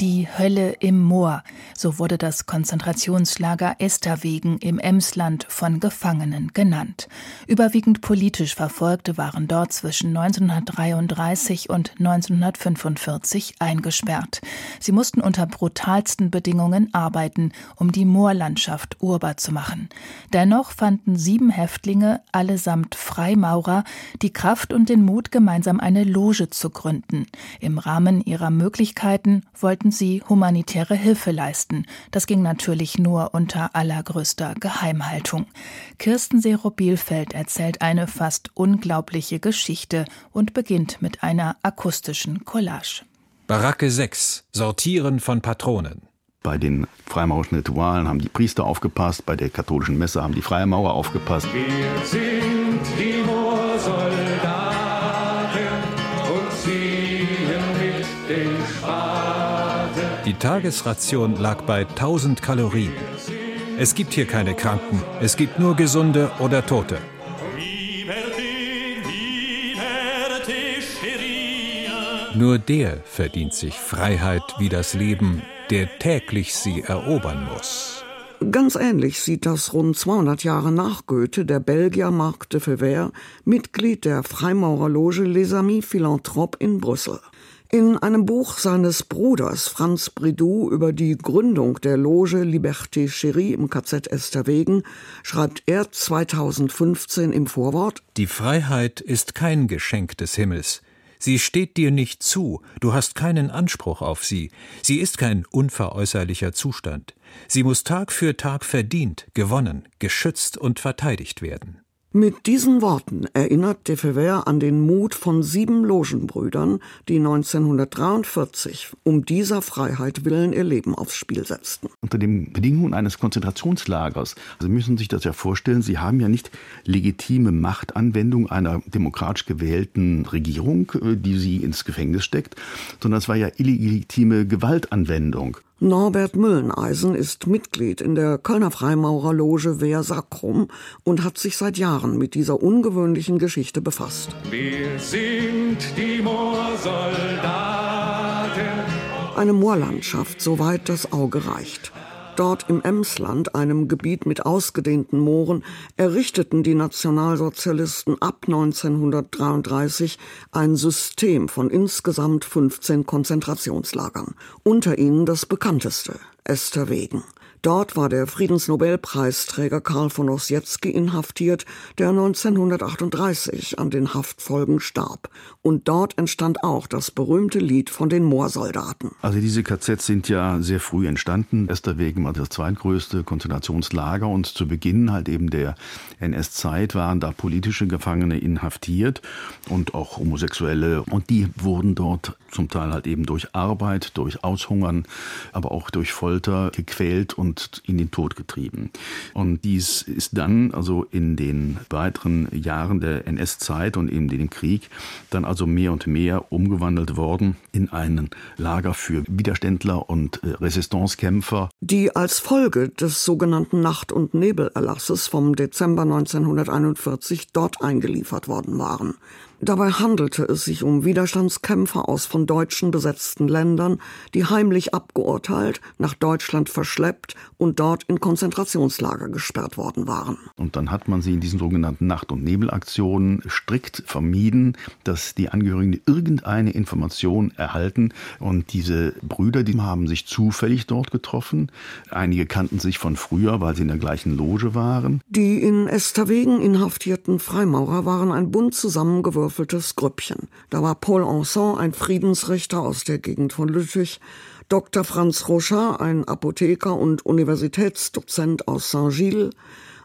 die Hölle im Moor, so wurde das Konzentrationslager Esterwegen im Emsland von Gefangenen genannt. Überwiegend politisch Verfolgte waren dort zwischen 1933 und 1945 eingesperrt. Sie mussten unter brutalsten Bedingungen arbeiten, um die Moorlandschaft urbar zu machen. Dennoch fanden sieben Häftlinge, allesamt Freimaurer, die Kraft und den Mut, gemeinsam eine Loge zu gründen. Im Rahmen ihrer Möglichkeiten wollten sie humanitäre Hilfe leisten. Das ging natürlich nur unter allergrößter Geheimhaltung. Kirsten Serow-Bielfeld erzählt eine fast unglaubliche Geschichte und beginnt mit einer akustischen Collage. Baracke 6. Sortieren von Patronen. Bei den freimaurischen Ritualen haben die Priester aufgepasst, bei der katholischen Messe haben die Freimaurer aufgepasst. Wir sind die Tagesration lag bei 1000 Kalorien. Es gibt hier keine Kranken, es gibt nur Gesunde oder Tote. Nur der verdient sich Freiheit wie das Leben, der täglich sie erobern muss. Ganz ähnlich sieht das rund 200 Jahre nach Goethe der Belgier Marc de Fever, Mitglied der Freimaurerloge Les Amis Philanthropes in Brüssel. In einem Buch seines Bruders Franz Bridou über die Gründung der Loge Liberté Chérie im KZ Esterwegen schreibt er 2015 im Vorwort Die Freiheit ist kein Geschenk des Himmels. Sie steht dir nicht zu, du hast keinen Anspruch auf sie, sie ist kein unveräußerlicher Zustand. Sie muss Tag für Tag verdient, gewonnen, geschützt und verteidigt werden. Mit diesen Worten erinnert de Fever an den Mut von sieben Logenbrüdern, die 1943 um dieser Freiheit willen ihr Leben aufs Spiel setzten. Unter den Bedingungen eines Konzentrationslagers, also Sie müssen sich das ja vorstellen, Sie haben ja nicht legitime Machtanwendung einer demokratisch gewählten Regierung, äh, die Sie ins Gefängnis steckt, sondern es war ja illegitime Gewaltanwendung. Norbert Mülleneisen ist Mitglied in der Kölner Freimaurerloge Wehr Sacrum und hat sich seit Jahren mit dieser ungewöhnlichen Geschichte befasst. Wir sind die Moorsoldaten. Eine Moorlandschaft, soweit das Auge reicht. Dort im Emsland, einem Gebiet mit ausgedehnten Mooren, errichteten die Nationalsozialisten ab 1933 ein System von insgesamt 15 Konzentrationslagern. Unter ihnen das bekannteste, Esterwegen. Dort war der Friedensnobelpreisträger Karl von Ossietzky inhaftiert, der 1938 an den Haftfolgen starb. Und dort entstand auch das berühmte Lied von den Moorsoldaten. Also diese KZs sind ja sehr früh entstanden. Esterwegen war das zweitgrößte Konzentrationslager und zu Beginn halt eben der NS-Zeit waren da politische Gefangene inhaftiert und auch Homosexuelle. Und die wurden dort zum Teil halt eben durch Arbeit, durch Aushungern, aber auch durch Folter gequält und und in den Tod getrieben. Und dies ist dann also in den weiteren Jahren der NS-Zeit und eben dem Krieg dann also mehr und mehr umgewandelt worden in einen Lager für Widerständler und äh, Resistancekämpfer. Die als Folge des sogenannten Nacht- und Nebelerlasses vom Dezember 1941 dort eingeliefert worden waren. Dabei handelte es sich um Widerstandskämpfer aus von Deutschen besetzten Ländern, die heimlich abgeurteilt, nach Deutschland verschleppt und dort in Konzentrationslager gesperrt worden waren. Und dann hat man sie in diesen sogenannten Nacht- und Nebelaktionen strikt vermieden, dass die Angehörigen irgendeine Information erhalten. Und diese Brüder, die haben sich zufällig dort getroffen. Einige kannten sich von früher, weil sie in der gleichen Loge waren. Die in Esterwegen inhaftierten Freimaurer waren ein bunt zusammengewürfeltes gewürfeltes Grüppchen. Da war Paul Anson, ein Friedensrichter aus der Gegend von Lüttich, Dr. Franz Rocher, ein Apotheker und Universitätsdozent aus Saint-Gilles,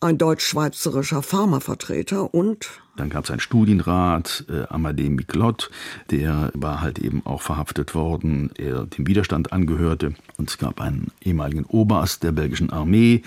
ein deutsch-schweizerischer Pharmavertreter und dann gab es einen Studienrat, äh, Amadé Miglot, der war halt eben auch verhaftet worden, er dem Widerstand angehörte. Und es gab einen ehemaligen Oberst der belgischen Armee,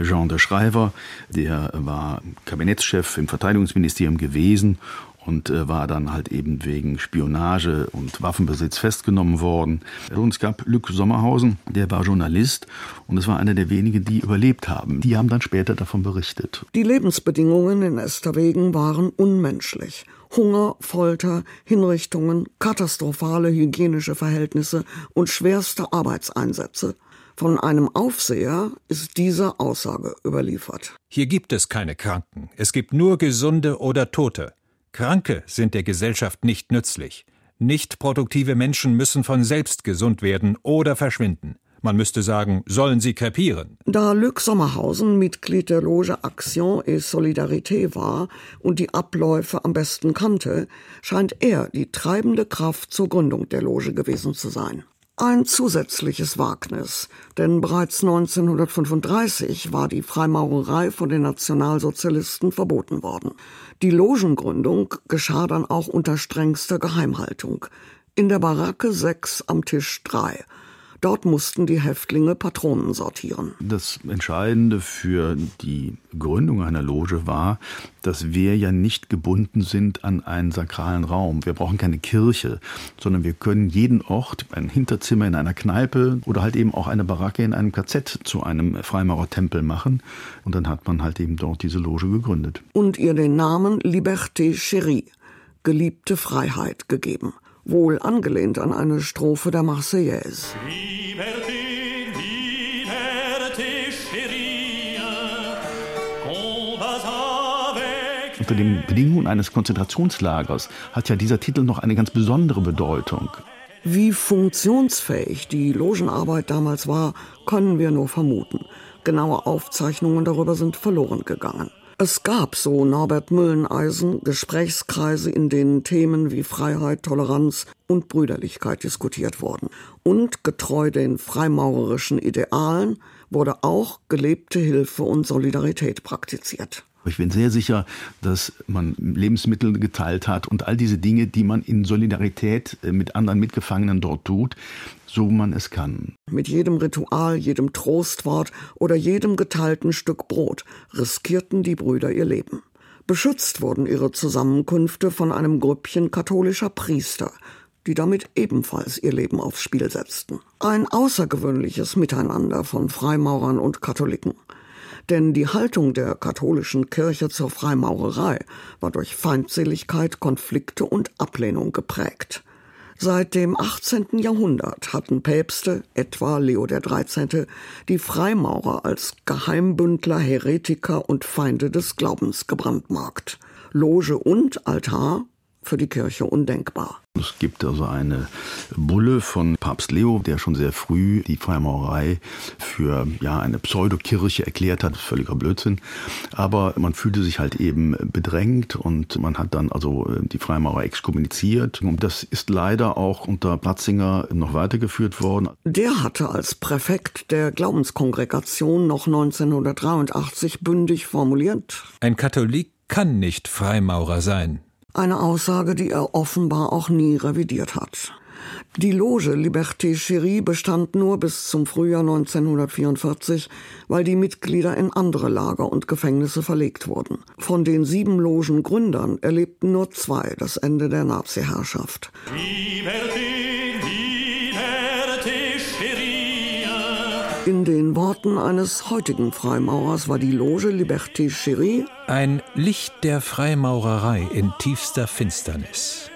Jean de Schreiber, der war Kabinettschef im Verteidigungsministerium gewesen und äh, war dann halt eben wegen Spionage und Waffenbesitz festgenommen worden. Und es gab Luc Sommerhausen, der war Journalist und es war einer der wenigen, die überlebt haben. Die haben dann später davon berichtet. Die Lebensbedingungen in Esterwegen waren unmenschlich. Hunger, Folter, Hinrichtungen, katastrophale hygienische Verhältnisse und schwerste Arbeitseinsätze. Von einem Aufseher ist diese Aussage überliefert. Hier gibt es keine Kranken, es gibt nur Gesunde oder Tote. Kranke sind der Gesellschaft nicht nützlich. Nicht produktive Menschen müssen von selbst gesund werden oder verschwinden. Man müsste sagen, sollen sie krepieren. Da Luc Sommerhausen Mitglied der Loge Action et Solidarité war und die Abläufe am besten kannte, scheint er die treibende Kraft zur Gründung der Loge gewesen zu sein. Ein zusätzliches Wagnis, denn bereits 1935 war die Freimaurerei von den Nationalsozialisten verboten worden. Die Logengründung geschah dann auch unter strengster Geheimhaltung. In der Baracke 6 am Tisch 3. Dort mussten die Häftlinge Patronen sortieren. Das Entscheidende für die Gründung einer Loge war, dass wir ja nicht gebunden sind an einen sakralen Raum. Wir brauchen keine Kirche, sondern wir können jeden Ort, ein Hinterzimmer in einer Kneipe oder halt eben auch eine Baracke in einem KZ zu einem Freimaurertempel machen. Und dann hat man halt eben dort diese Loge gegründet. Und ihr den Namen Liberté Chérie, geliebte Freiheit, gegeben wohl angelehnt an eine Strophe der Marseillaise. Unter den Bedingungen eines Konzentrationslagers hat ja dieser Titel noch eine ganz besondere Bedeutung. Wie funktionsfähig die Logenarbeit damals war, können wir nur vermuten. Genaue Aufzeichnungen darüber sind verloren gegangen. Es gab, so Norbert Mülleneisen, Gesprächskreise, in denen Themen wie Freiheit, Toleranz und Brüderlichkeit diskutiert wurden. Und getreu den freimaurerischen Idealen wurde auch gelebte Hilfe und Solidarität praktiziert. Ich bin sehr sicher, dass man Lebensmittel geteilt hat und all diese Dinge, die man in Solidarität äh, mit anderen Mitgefangenen dort tut, so man es kann. Mit jedem Ritual, jedem Trostwort oder jedem geteilten Stück Brot riskierten die Brüder ihr Leben. Beschützt wurden ihre Zusammenkünfte von einem Grüppchen katholischer Priester, die damit ebenfalls ihr Leben aufs Spiel setzten. Ein außergewöhnliches Miteinander von Freimaurern und Katholiken denn die Haltung der katholischen Kirche zur Freimaurerei war durch Feindseligkeit, Konflikte und Ablehnung geprägt. Seit dem 18. Jahrhundert hatten Päpste, etwa Leo XIII., die Freimaurer als Geheimbündler, Heretiker und Feinde des Glaubens gebrandmarkt. Loge und Altar für die Kirche undenkbar. Es gibt also eine Bulle von Papst Leo, der schon sehr früh die Freimaurerei für ja, eine Pseudokirche erklärt hat. Völliger Blödsinn. Aber man fühlte sich halt eben bedrängt und man hat dann also äh, die Freimaurer exkommuniziert. Und das ist leider auch unter Platzinger noch weitergeführt worden. Der hatte als Präfekt der Glaubenskongregation noch 1983 bündig formuliert. Ein Katholik kann nicht Freimaurer sein. Eine Aussage, die er offenbar auch nie revidiert hat. Die Loge Liberté Chérie bestand nur bis zum Frühjahr 1944, weil die Mitglieder in andere Lager und Gefängnisse verlegt wurden. Von den sieben Logengründern erlebten nur zwei das Ende der Nazi-Herrschaft. In den Worten eines heutigen Freimaurers war die Loge Liberté Chérie ein Licht der Freimaurerei in tiefster Finsternis.